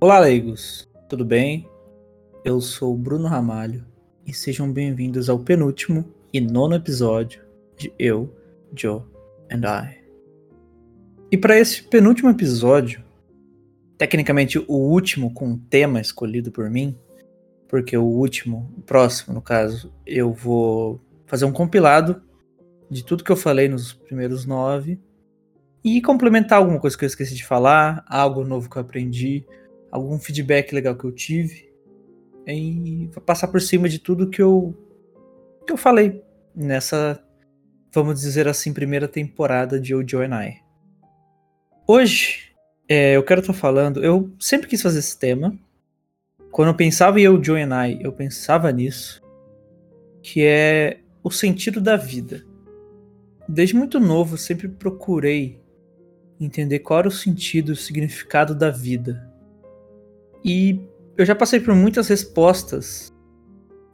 Olá, leigos, tudo bem? Eu sou Bruno Ramalho e sejam bem-vindos ao penúltimo e nono episódio de Eu, Joe and I. E para esse penúltimo episódio, tecnicamente o último com um tema escolhido por mim, porque o último, o próximo no caso, eu vou fazer um compilado de tudo que eu falei nos primeiros nove e complementar alguma coisa que eu esqueci de falar, algo novo que eu aprendi, algum feedback legal que eu tive e passar por cima de tudo que eu que eu falei nessa, vamos dizer assim, primeira temporada de Ojo and I. Hoje, é, eu quero estar falando, eu sempre quis fazer esse tema. Quando eu pensava em Ojo and I, eu pensava nisso, que é o sentido da vida. Desde muito novo, eu sempre procurei entender qual era o sentido, o significado da vida. E eu já passei por muitas respostas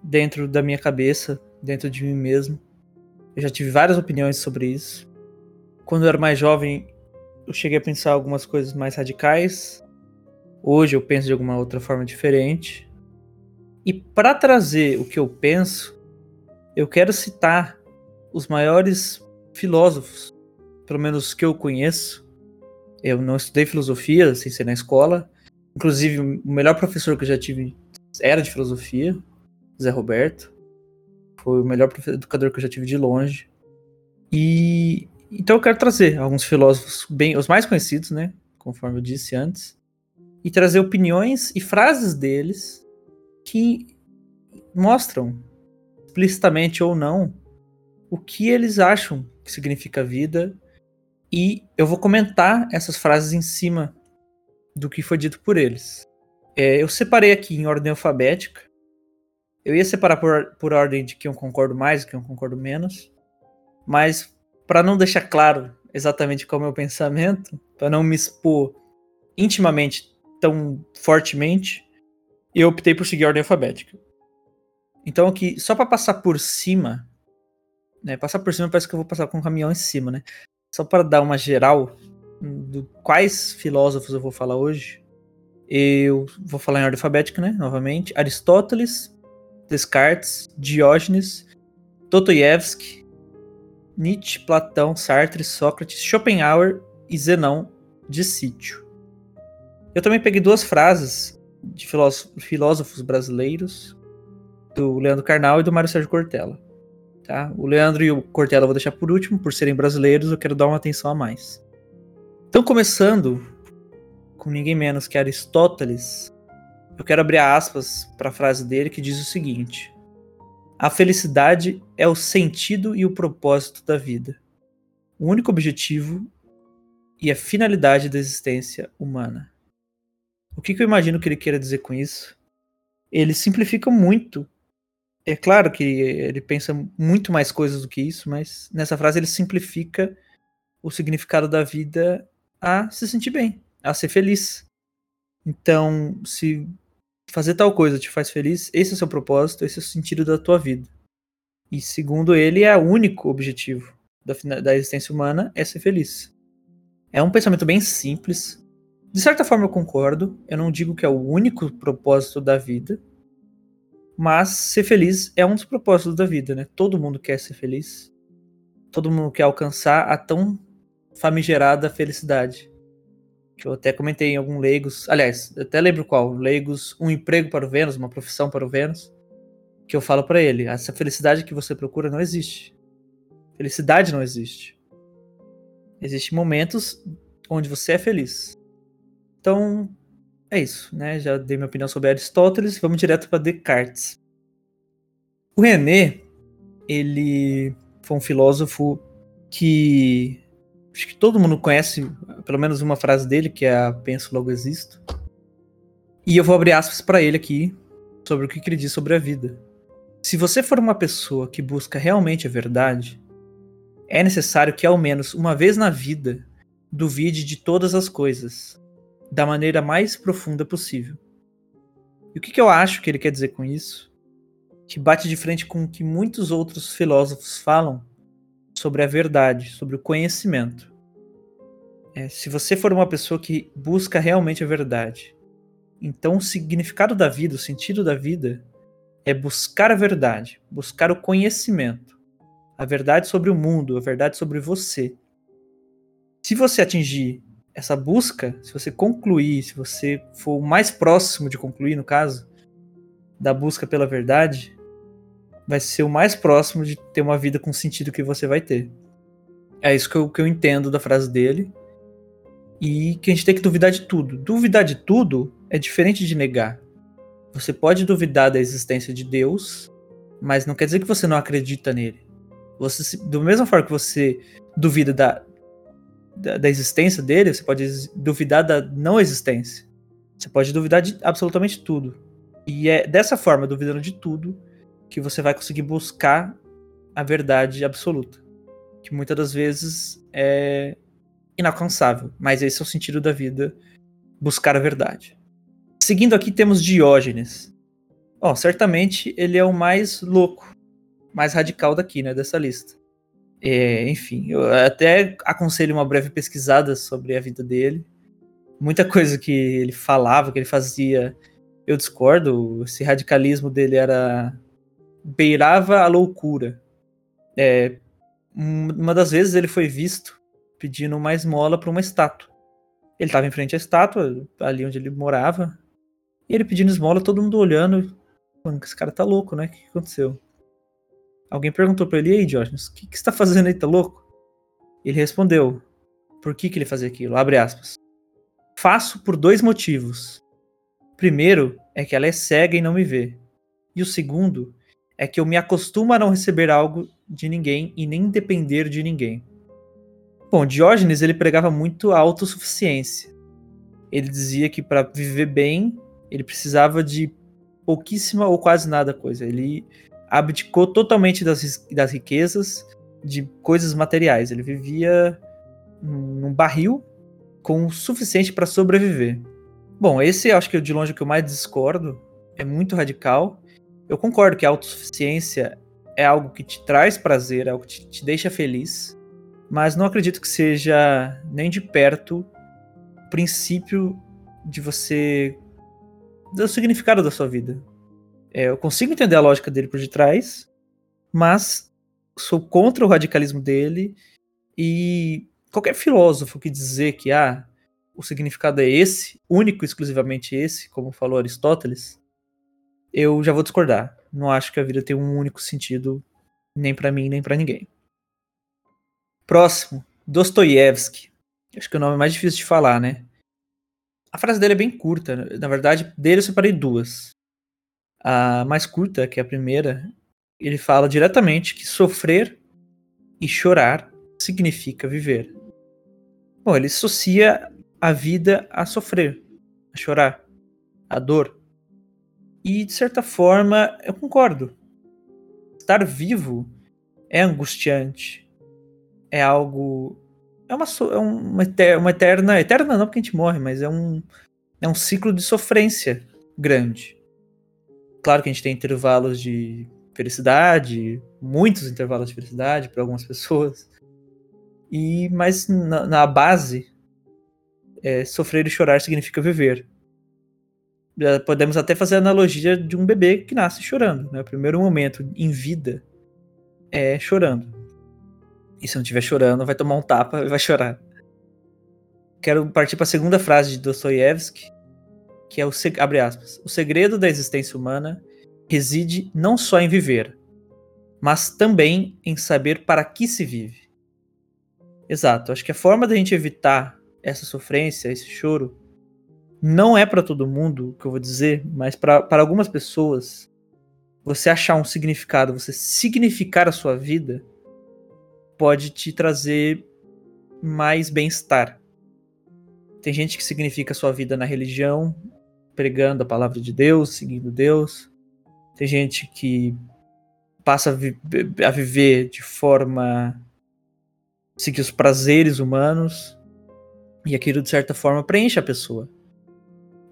dentro da minha cabeça, dentro de mim mesmo. Eu já tive várias opiniões sobre isso. Quando eu era mais jovem, eu cheguei a pensar algumas coisas mais radicais. Hoje eu penso de alguma outra forma diferente. E para trazer o que eu penso, eu quero citar os maiores filósofos, pelo menos que eu conheço. Eu não estudei filosofia, sem ser na escola, Inclusive, o melhor professor que eu já tive era de filosofia, Zé Roberto. Foi o melhor educador que eu já tive de longe. E então eu quero trazer alguns filósofos bem, os mais conhecidos, né, conforme eu disse antes, e trazer opiniões e frases deles que mostram explicitamente ou não o que eles acham que significa vida e eu vou comentar essas frases em cima do que foi dito por eles. É, eu separei aqui em ordem alfabética. Eu ia separar por, por ordem de quem eu concordo mais e quem eu concordo menos. Mas, para não deixar claro exatamente qual é o meu pensamento, para não me expor intimamente tão fortemente, eu optei por seguir a ordem alfabética. Então, aqui, só para passar por cima, né? Passar por cima parece que eu vou passar com um caminhão em cima, né? Só para dar uma geral, do quais filósofos eu vou falar hoje, eu vou falar em ordem alfabética, né? Novamente. Aristóteles, Descartes, Diógenes, Dostoiévski, Nietzsche, Platão, Sartre, Sócrates, Schopenhauer e Zenão de Sítio. Eu também peguei duas frases de filósofos brasileiros, do Leandro Carnal e do Mário Sérgio Cortella. Tá? O Leandro e o Cortella eu vou deixar por último, por serem brasileiros, eu quero dar uma atenção a mais. Então, começando com ninguém menos que Aristóteles, eu quero abrir aspas para a frase dele que diz o seguinte: A felicidade é o sentido e o propósito da vida, o único objetivo e a finalidade da existência humana. O que, que eu imagino que ele queira dizer com isso? Ele simplifica muito. É claro que ele pensa muito mais coisas do que isso, mas nessa frase ele simplifica o significado da vida a se sentir bem, a ser feliz. Então, se fazer tal coisa te faz feliz, esse é o seu propósito, esse é o sentido da tua vida. E segundo ele, é o único objetivo da, da existência humana é ser feliz. É um pensamento bem simples. De certa forma eu concordo, eu não digo que é o único propósito da vida, mas ser feliz é um dos propósitos da vida, né? Todo mundo quer ser feliz. Todo mundo quer alcançar a tão famigerada felicidade. Que eu até comentei em algum Leigos. Aliás, eu até lembro qual. Leigos, um emprego para o Vênus, uma profissão para o Vênus. Que eu falo para ele: essa felicidade que você procura não existe. Felicidade não existe. Existem momentos onde você é feliz. Então, é isso, né? Já dei minha opinião sobre Aristóteles, vamos direto para Descartes. O René, ele foi um filósofo que acho que todo mundo conhece pelo menos uma frase dele, que é a penso logo existo. E eu vou abrir aspas para ele aqui sobre o que ele diz sobre a vida. Se você for uma pessoa que busca realmente a verdade, é necessário que ao menos uma vez na vida duvide de todas as coisas, da maneira mais profunda possível. E o que, que eu acho que ele quer dizer com isso? Que bate de frente com o que muitos outros filósofos falam sobre a verdade, sobre o conhecimento. É, se você for uma pessoa que busca realmente a verdade, Então, o significado da vida, o sentido da vida, é buscar a verdade, buscar o conhecimento, a verdade sobre o mundo, a verdade sobre você. Se você atingir essa busca, se você concluir, se você for o mais próximo de concluir, no caso, da busca pela verdade, vai ser o mais próximo de ter uma vida com sentido que você vai ter. É isso que eu, que eu entendo da frase dele. E que a gente tem que duvidar de tudo. Duvidar de tudo é diferente de negar. Você pode duvidar da existência de Deus, mas não quer dizer que você não acredita nele. Você, da mesma forma que você duvida da, da, da existência dele, você pode duvidar da não existência. Você pode duvidar de absolutamente tudo. E é dessa forma, duvidando de tudo, que você vai conseguir buscar a verdade absoluta. Que muitas das vezes é inalcançável, mas esse é o sentido da vida, buscar a verdade. Seguindo aqui temos Diógenes. Ó, certamente ele é o mais louco, mais radical daqui, né, dessa lista. É, enfim, eu até aconselho uma breve pesquisada sobre a vida dele. Muita coisa que ele falava, que ele fazia, eu discordo. Esse radicalismo dele era beirava a loucura. É, uma das vezes ele foi visto pedindo uma esmola para uma estátua. Ele estava em frente à estátua, ali onde ele morava, e ele pedindo esmola, todo mundo olhando. Mano, esse cara tá louco, né? O que aconteceu? Alguém perguntou para ele, e aí, Diógenes, o que, que você tá fazendo aí, tá louco? Ele respondeu, por que, que ele fazia aquilo? Abre aspas. Faço por dois motivos. Primeiro é que ela é cega e não me vê. E o segundo é que eu me acostumo a não receber algo de ninguém e nem depender de ninguém. Bom, Diógenes ele pregava muito a autossuficiência. Ele dizia que para viver bem ele precisava de pouquíssima ou quase nada coisa. Ele abdicou totalmente das, das riquezas, de coisas materiais. Ele vivia num barril com o suficiente para sobreviver. Bom, esse acho que de longe o que eu mais discordo. É muito radical. Eu concordo que a autossuficiência é algo que te traz prazer, é algo que te, te deixa feliz, mas não acredito que seja nem de perto o princípio de você do significado da sua vida. É, eu consigo entender a lógica dele por detrás, mas sou contra o radicalismo dele e qualquer filósofo que dizer que ah, o significado é esse, único e exclusivamente esse, como falou Aristóteles, eu já vou discordar. Não acho que a vida tem um único sentido, nem para mim, nem para ninguém. Próximo, Dostoiévski. Acho que é o nome mais difícil de falar, né? A frase dele é bem curta. Na verdade, dele eu separei duas. A mais curta, que é a primeira, ele fala diretamente que sofrer e chorar significa viver. Bom, ele associa a vida a sofrer, a chorar, a dor. E de certa forma, eu concordo. Estar vivo é angustiante. É algo é uma, é uma, uma eterna. Eterna não porque a gente morre, mas é um, é um ciclo de sofrência grande. Claro que a gente tem intervalos de felicidade, muitos intervalos de felicidade para algumas pessoas. E mas na, na base, é, sofrer e chorar significa viver. Podemos até fazer a analogia de um bebê que nasce chorando. Né? O primeiro momento em vida é chorando. E se não estiver chorando, vai tomar um tapa e vai chorar. Quero partir para a segunda frase de Dostoiévski, que é o abre aspas. O segredo da existência humana reside não só em viver, mas também em saber para que se vive. Exato. Acho que a forma da gente evitar essa sofrência, esse choro, não é para todo mundo, que eu vou dizer, mas para algumas pessoas, você achar um significado, você significar a sua vida, pode te trazer mais bem-estar. Tem gente que significa a sua vida na religião, pregando a palavra de Deus, seguindo Deus. Tem gente que passa a, vi a viver de forma seguir os prazeres humanos e aquilo de certa forma preenche a pessoa.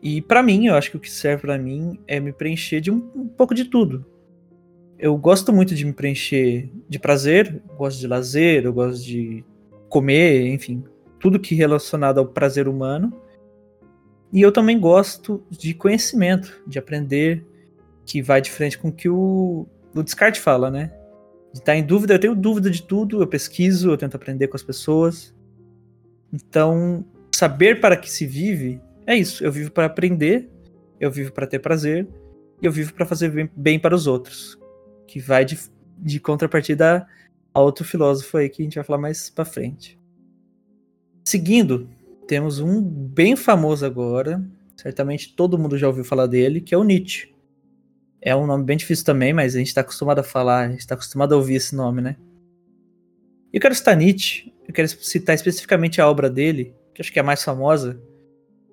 E para mim, eu acho que o que serve para mim é me preencher de um, um pouco de tudo eu gosto muito de me preencher de prazer, gosto de lazer, eu gosto de comer, enfim, tudo que relacionado ao prazer humano. E eu também gosto de conhecimento, de aprender, que vai de frente com o que o, o Descartes fala, né? De estar em dúvida, eu tenho dúvida de tudo, eu pesquiso, eu tento aprender com as pessoas. Então, saber para que se vive é isso. Eu vivo para aprender, eu vivo para ter prazer, e eu vivo para fazer bem, bem, para os outros. Que vai de, de contrapartida a outro filósofo aí que a gente vai falar mais para frente. Seguindo, temos um bem famoso agora, certamente todo mundo já ouviu falar dele, que é o Nietzsche. É um nome bem difícil também, mas a gente está acostumado a falar, a gente está acostumado a ouvir esse nome, né? Eu quero citar Nietzsche, eu quero citar especificamente a obra dele, que acho que é a mais famosa,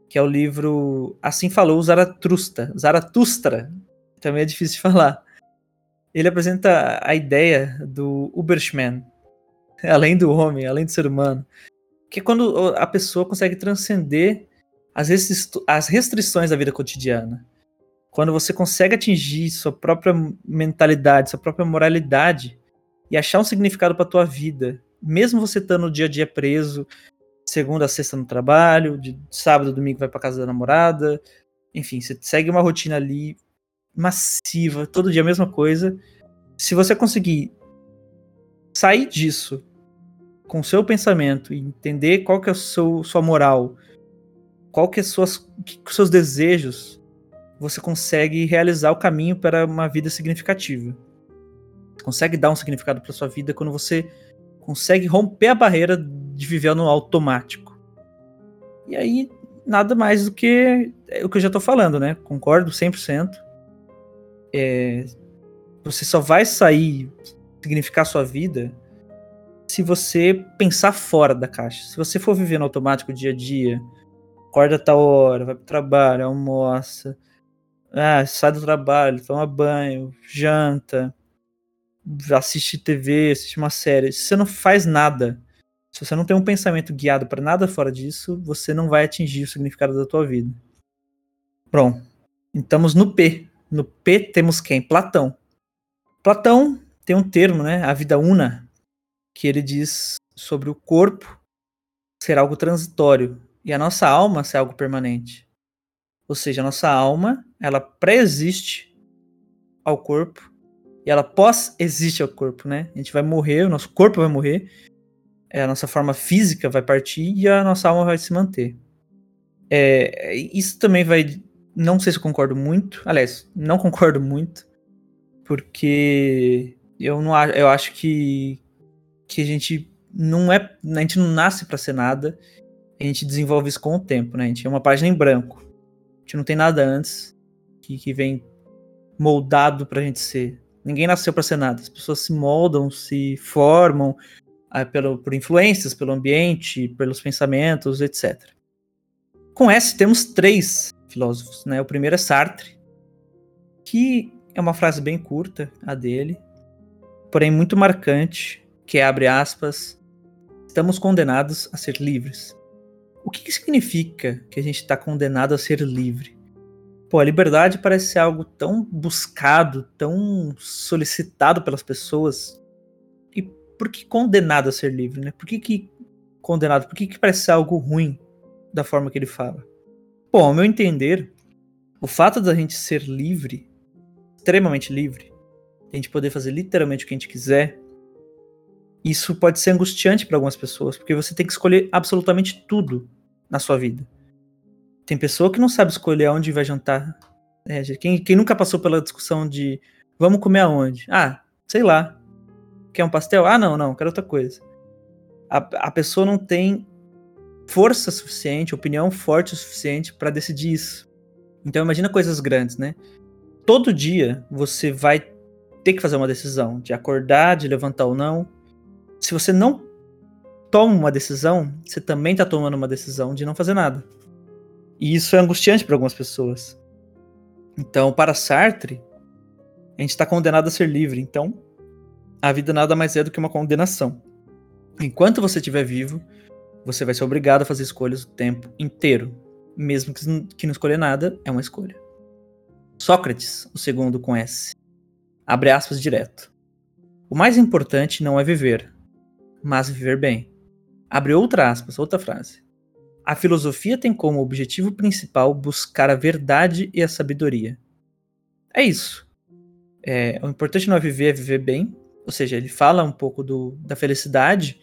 que é o livro Assim Falou Zaratustra, Zaratustra, também é difícil de falar. Ele apresenta a ideia do Uberschman, além do homem, além do ser humano, que é quando a pessoa consegue transcender as restrições da vida cotidiana. Quando você consegue atingir sua própria mentalidade, sua própria moralidade e achar um significado para tua vida, mesmo você estando no dia a dia preso, segunda a sexta no trabalho, de sábado domingo vai para casa da namorada, enfim, você segue uma rotina ali massiva, todo dia a mesma coisa. Se você conseguir sair disso com o seu pensamento e entender qual que é a seu, sua moral, qual que é suas, que, seus desejos, você consegue realizar o caminho para uma vida significativa. Consegue dar um significado para sua vida quando você consegue romper a barreira de viver no automático. E aí, nada mais do que o que eu já estou falando, né? Concordo 100%. É, você só vai sair, significar sua vida, se você pensar fora da caixa. Se você for viver no automático dia a dia, acorda a tal hora, vai pro trabalho, almoça, ah, sai do trabalho, toma banho, janta, assiste TV, assiste uma série. Se você não faz nada, se você não tem um pensamento guiado para nada fora disso, você não vai atingir o significado da tua vida. Pronto. Estamos no P. No P temos quem? Platão. Platão tem um termo, né? A vida una, que ele diz sobre o corpo ser algo transitório e a nossa alma ser algo permanente. Ou seja, a nossa alma, ela pré-existe ao corpo e ela pós-existe ao corpo, né? A gente vai morrer, o nosso corpo vai morrer, a nossa forma física vai partir e a nossa alma vai se manter. É, isso também vai não sei se concordo muito. Aliás, não concordo muito. Porque eu não eu acho que, que a gente não é. A gente não nasce para ser nada. A gente desenvolve isso com o tempo, né? A gente é uma página em branco. A gente não tem nada antes que, que vem moldado pra gente ser. Ninguém nasceu para ser nada. As pessoas se moldam, se formam ah, pelo, por influências, pelo ambiente, pelos pensamentos, etc. Com S temos três filósofos, né? O primeiro é Sartre, que é uma frase bem curta, a dele, porém muito marcante, que é, abre aspas, estamos condenados a ser livres. O que, que significa que a gente está condenado a ser livre? Pô, a liberdade parece ser algo tão buscado, tão solicitado pelas pessoas. Por que condenado a ser livre, né? Por que, que condenado? Por que, que parece ser algo ruim da forma que ele fala? Bom, ao meu entender, o fato da gente ser livre, extremamente livre, a gente poder fazer literalmente o que a gente quiser, isso pode ser angustiante para algumas pessoas, porque você tem que escolher absolutamente tudo na sua vida. Tem pessoa que não sabe escolher aonde vai jantar. É, quem, quem nunca passou pela discussão de vamos comer aonde? Ah, sei lá. Quer um pastel? Ah, não, não, quero outra coisa. A, a pessoa não tem força suficiente, opinião forte o suficiente para decidir isso. Então imagina coisas grandes, né? Todo dia você vai ter que fazer uma decisão de acordar, de levantar ou não. Se você não toma uma decisão, você também está tomando uma decisão de não fazer nada. E isso é angustiante para algumas pessoas. Então, para Sartre, a gente está condenado a ser livre. Então, a vida nada mais é do que uma condenação. Enquanto você estiver vivo, você vai ser obrigado a fazer escolhas o tempo inteiro. Mesmo que não escolher nada, é uma escolha. Sócrates, o segundo com S. Abre aspas direto. O mais importante não é viver, mas viver bem. Abre outra aspas, outra frase. a filosofia tem como objetivo principal buscar a verdade e a sabedoria. É isso. É, o importante não é viver, é viver bem. Ou seja, ele fala um pouco do, da felicidade,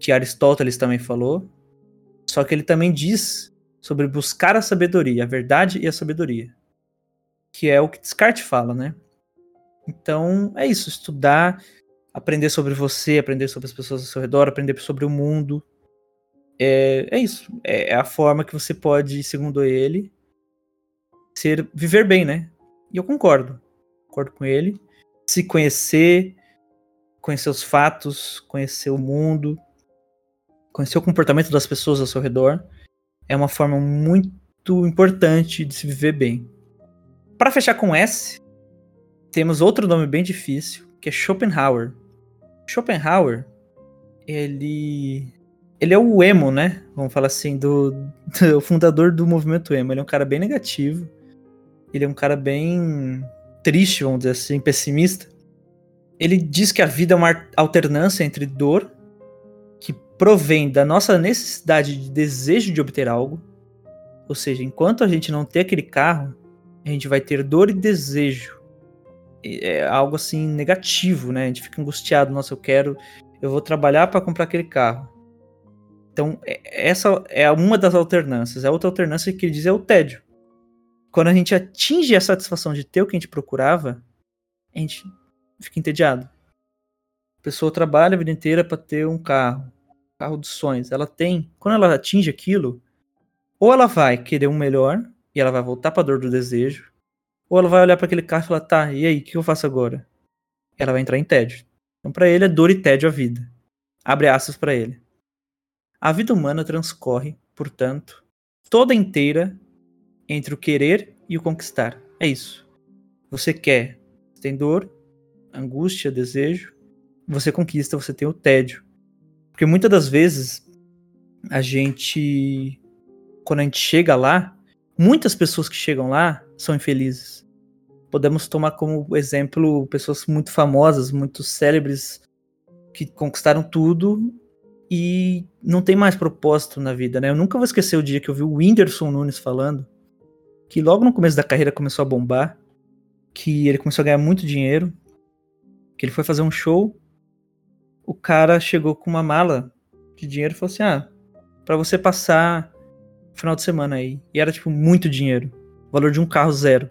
que Aristóteles também falou. Só que ele também diz sobre buscar a sabedoria, a verdade e a sabedoria. Que é o que Descartes fala, né? Então, é isso. Estudar, aprender sobre você, aprender sobre as pessoas ao seu redor, aprender sobre o mundo. É, é isso. É, é a forma que você pode, segundo ele, ser viver bem, né? E eu concordo. Concordo com ele. Se conhecer, conhecer os fatos, conhecer o mundo, conhecer o comportamento das pessoas ao seu redor, é uma forma muito importante de se viver bem. Para fechar com S, temos outro nome bem difícil, que é Schopenhauer. Schopenhauer, ele ele é o emo, né? Vamos falar assim, do, do fundador do movimento emo. Ele é um cara bem negativo. Ele é um cara bem triste, vamos dizer assim, pessimista. Ele diz que a vida é uma alternância entre dor, que provém da nossa necessidade de desejo de obter algo, ou seja, enquanto a gente não ter aquele carro, a gente vai ter dor e desejo. É algo assim negativo, né? A gente fica angustiado, nossa, eu quero, eu vou trabalhar para comprar aquele carro. Então, é, essa é uma das alternâncias. A outra alternância que ele diz é o tédio. Quando a gente atinge a satisfação de ter o que a gente procurava, a gente fica entediado. A pessoa trabalha a vida inteira para ter um carro, carro dos sonhos. Ela tem, quando ela atinge aquilo, ou ela vai querer um melhor e ela vai voltar para a dor do desejo, ou ela vai olhar para aquele carro e falar: "Tá, e aí, o que eu faço agora?" Ela vai entrar em tédio. Então para ele é dor e tédio a vida. Abre aspas para ele. A vida humana transcorre, portanto, toda inteira entre o querer e o conquistar. É isso. Você quer, tem dor, angústia, desejo, você conquista, você tem o tédio. Porque muitas das vezes a gente, quando a gente chega lá, muitas pessoas que chegam lá são infelizes. Podemos tomar como exemplo pessoas muito famosas, muito célebres, que conquistaram tudo e não tem mais propósito na vida, né? Eu nunca vou esquecer o dia que eu vi o Whindersson Nunes falando que logo no começo da carreira começou a bombar, que ele começou a ganhar muito dinheiro que ele foi fazer um show, o cara chegou com uma mala de dinheiro e falou assim: Ah, pra você passar o final de semana aí. E era, tipo, muito dinheiro. O valor de um carro zero.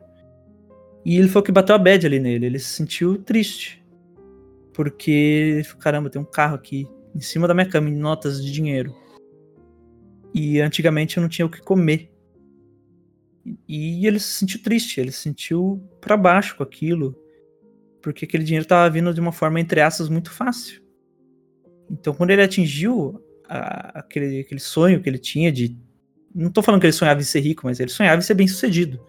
E ele falou que bateu a bad ali nele. Ele se sentiu triste. Porque, caramba, tem um carro aqui em cima da minha cama, em notas de dinheiro. E antigamente eu não tinha o que comer. E ele se sentiu triste, ele se sentiu para baixo com aquilo porque aquele dinheiro estava vindo de uma forma, entre aspas, muito fácil. Então, quando ele atingiu a, aquele, aquele sonho que ele tinha de. Não estou falando que ele sonhava em ser rico, mas ele sonhava em ser bem sucedido.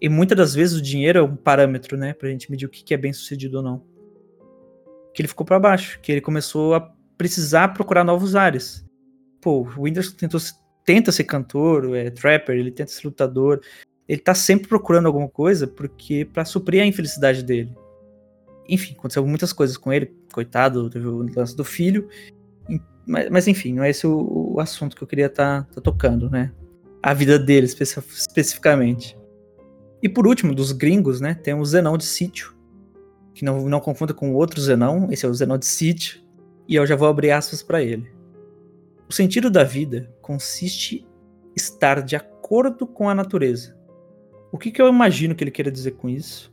E muitas das vezes o dinheiro é um parâmetro, né, pra gente medir o que é bem sucedido ou não. Que ele ficou para baixo, que ele começou a precisar procurar novos ares. Pô, o Whindersson tentou, tenta ser cantor, é trapper, ele tenta ser lutador. Ele tá sempre procurando alguma coisa porque para suprir a infelicidade dele enfim, aconteceu muitas coisas com ele, coitado, teve o lance do filho. Mas, mas enfim, não é esse o, o assunto que eu queria estar tá, tá tocando, né? A vida dele especi especificamente. E por último, dos gringos, né? Tem o Zenão de Sítio. Que não, não confunda com outro Zenão, esse é o Zenão de Sítio. E eu já vou abrir aspas para ele. O sentido da vida consiste estar de acordo com a natureza. O que, que eu imagino que ele queira dizer com isso?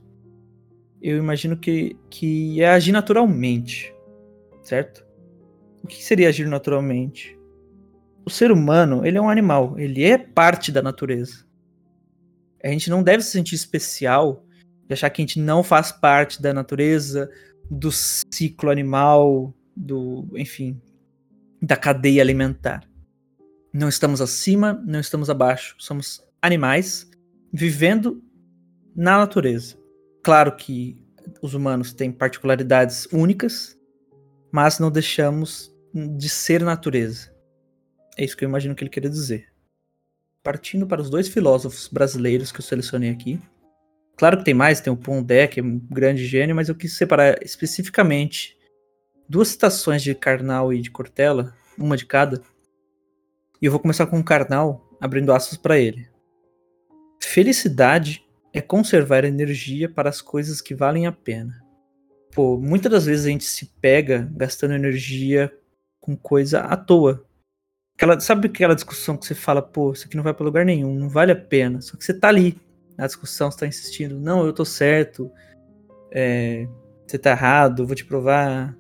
Eu imagino que, que é agir naturalmente, certo? O que seria agir naturalmente? O ser humano, ele é um animal, ele é parte da natureza. A gente não deve se sentir especial de achar que a gente não faz parte da natureza, do ciclo animal, do, enfim, da cadeia alimentar. Não estamos acima, não estamos abaixo, somos animais vivendo na natureza. Claro que os humanos têm particularidades únicas, mas não deixamos de ser natureza. É isso que eu imagino que ele queria dizer. Partindo para os dois filósofos brasileiros que eu selecionei aqui. Claro que tem mais, tem o Pondé, que é um grande gênio, mas eu quis separar especificamente duas citações de Karnal e de Cortella, uma de cada, E eu vou começar com o carnal, abrindo aspas para ele. Felicidade é conservar energia para as coisas que valem a pena. Pô, muitas das vezes a gente se pega gastando energia com coisa à toa. Aquela, sabe aquela discussão que você fala, pô, isso aqui não vai para lugar nenhum, não vale a pena. Só que você tá ali na discussão, você tá insistindo, não, eu tô certo, é, você tá errado, vou te provar.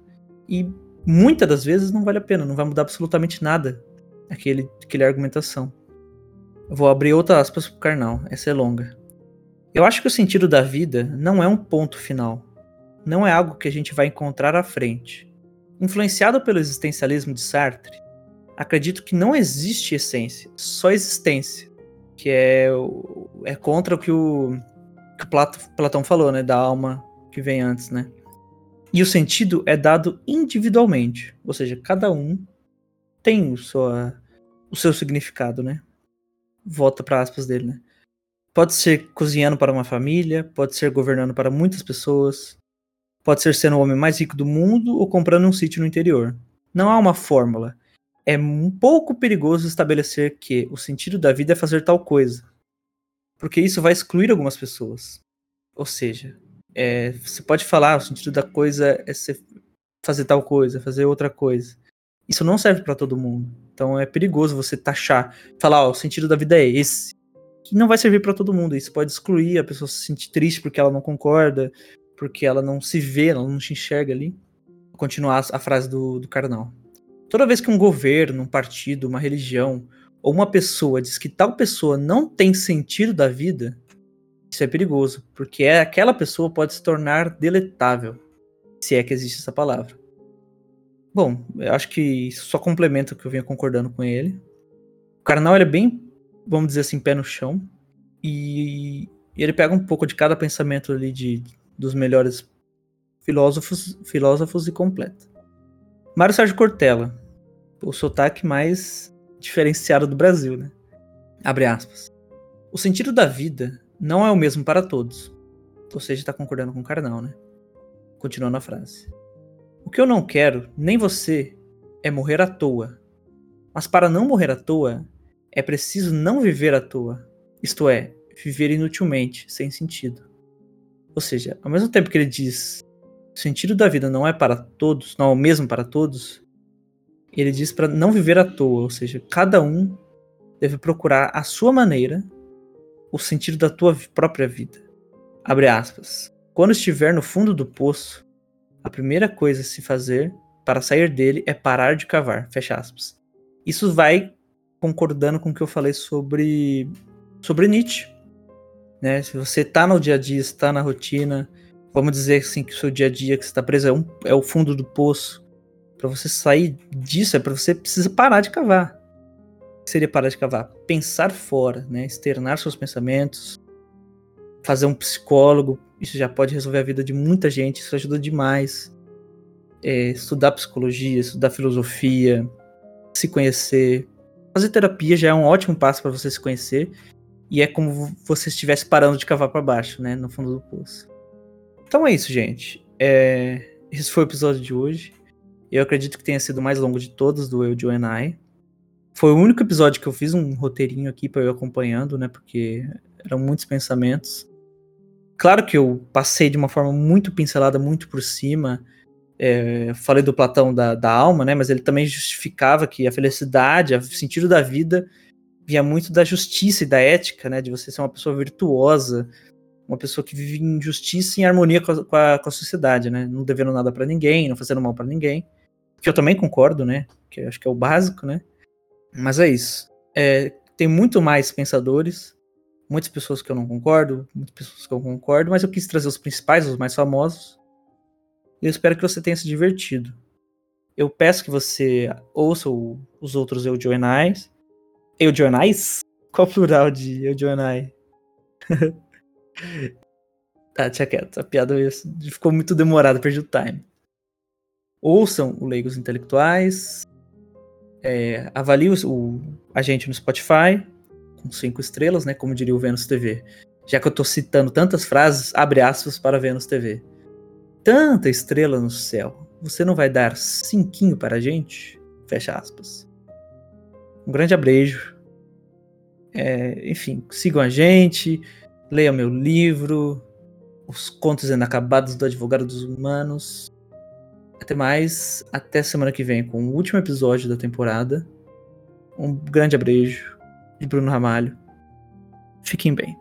E muitas das vezes não vale a pena, não vai mudar absolutamente nada aquele, aquele argumentação. Eu vou abrir outra aspas pro carnal, essa é longa. Eu acho que o sentido da vida não é um ponto final. Não é algo que a gente vai encontrar à frente. Influenciado pelo existencialismo de Sartre, acredito que não existe essência, só existência. Que é, é contra o que o, que o Platão falou, né? Da alma que vem antes, né? E o sentido é dado individualmente, ou seja, cada um tem o, sua, o seu significado, né? Volta para aspas dele, né? Pode ser cozinhando para uma família, pode ser governando para muitas pessoas, pode ser sendo o homem mais rico do mundo ou comprando um sítio no interior. Não há uma fórmula. É um pouco perigoso estabelecer que o sentido da vida é fazer tal coisa, porque isso vai excluir algumas pessoas. Ou seja, é, você pode falar o sentido da coisa é fazer tal coisa, fazer outra coisa. Isso não serve para todo mundo. Então é perigoso você taxar, falar, ó, o sentido da vida é esse. Que não vai servir para todo mundo. Isso pode excluir a pessoa se sentir triste porque ela não concorda, porque ela não se vê, ela não se enxerga ali. Vou continuar a frase do, do carnal. Toda vez que um governo, um partido, uma religião ou uma pessoa diz que tal pessoa não tem sentido da vida, isso é perigoso, porque é, aquela pessoa pode se tornar deletável, se é que existe essa palavra. Bom, eu acho que isso só complementa o que eu vinha concordando com ele. O Karnal ele é bem, vamos dizer assim, pé no chão. E, e ele pega um pouco de cada pensamento ali de, dos melhores filósofos, filósofos e completa. Mário Sérgio Cortella, o sotaque mais diferenciado do Brasil, né? Abre aspas. O sentido da vida não é o mesmo para todos. Ou seja, está concordando com o Karnal, né? Continuando a frase. O que eu não quero, nem você, é morrer à toa. Mas para não morrer à toa, é preciso não viver à toa. Isto é, viver inutilmente, sem sentido. Ou seja, ao mesmo tempo que ele diz o sentido da vida não é para todos, não é o mesmo para todos, ele diz para não viver à toa, ou seja, cada um deve procurar a sua maneira o sentido da tua própria vida. Abre aspas. Quando estiver no fundo do poço, a primeira coisa a se fazer para sair dele é parar de cavar. Fecha aspas. Isso vai concordando com o que eu falei sobre, sobre Nietzsche. Né? Se você está no dia a dia, está na rotina, vamos dizer assim que o seu dia a dia que você está preso é, um, é o fundo do poço. Para você sair disso, é para você precisa parar de cavar. O que seria parar de cavar? Pensar fora, né? externar seus pensamentos, fazer um psicólogo, isso já pode resolver a vida de muita gente, isso ajuda demais. É, estudar psicologia, estudar filosofia, se conhecer. Fazer terapia já é um ótimo passo para você se conhecer. E é como você estivesse parando de cavar para baixo, né? No fundo do poço. Então é isso, gente. É, esse foi o episódio de hoje. Eu acredito que tenha sido o mais longo de todos do Eu, Joe and. Foi o único episódio que eu fiz um roteirinho aqui para eu acompanhando, né? Porque eram muitos pensamentos. Claro que eu passei de uma forma muito pincelada, muito por cima. É, falei do Platão da, da alma, né? Mas ele também justificava que a felicidade, o sentido da vida, via muito da justiça e da ética, né? De você ser uma pessoa virtuosa, uma pessoa que vive em justiça e em harmonia com a, com a, com a sociedade, né? Não devendo nada para ninguém, não fazendo mal para ninguém. Que eu também concordo, né? Que acho que é o básico, né? Mas é isso. É, tem muito mais pensadores, muitas pessoas que eu não concordo, muitas pessoas que eu concordo, mas eu quis trazer os principais, os mais famosos. Eu espero que você tenha se divertido. Eu peço que você ouça o, os outros Eu Joanais. Eu Joanais? Qual o plural de Eu Joanai? tá, tinha quieto. A piada ficou muito demorada, perdi o time. Ouçam o Leigos Intelectuais. É, avalie o, o, a gente no Spotify com cinco estrelas, né? Como diria o Vênus TV. Já que eu tô citando tantas frases, abre aspas para Vênus TV. Tanta estrela no céu, você não vai dar cinquinho para a gente? Fecha aspas. Um grande abrejo. É, enfim, sigam a gente, leiam meu livro, Os Contos Inacabados do Advogado dos Humanos. Até mais, até semana que vem com o último episódio da temporada. Um grande abrejo de Bruno Ramalho. Fiquem bem.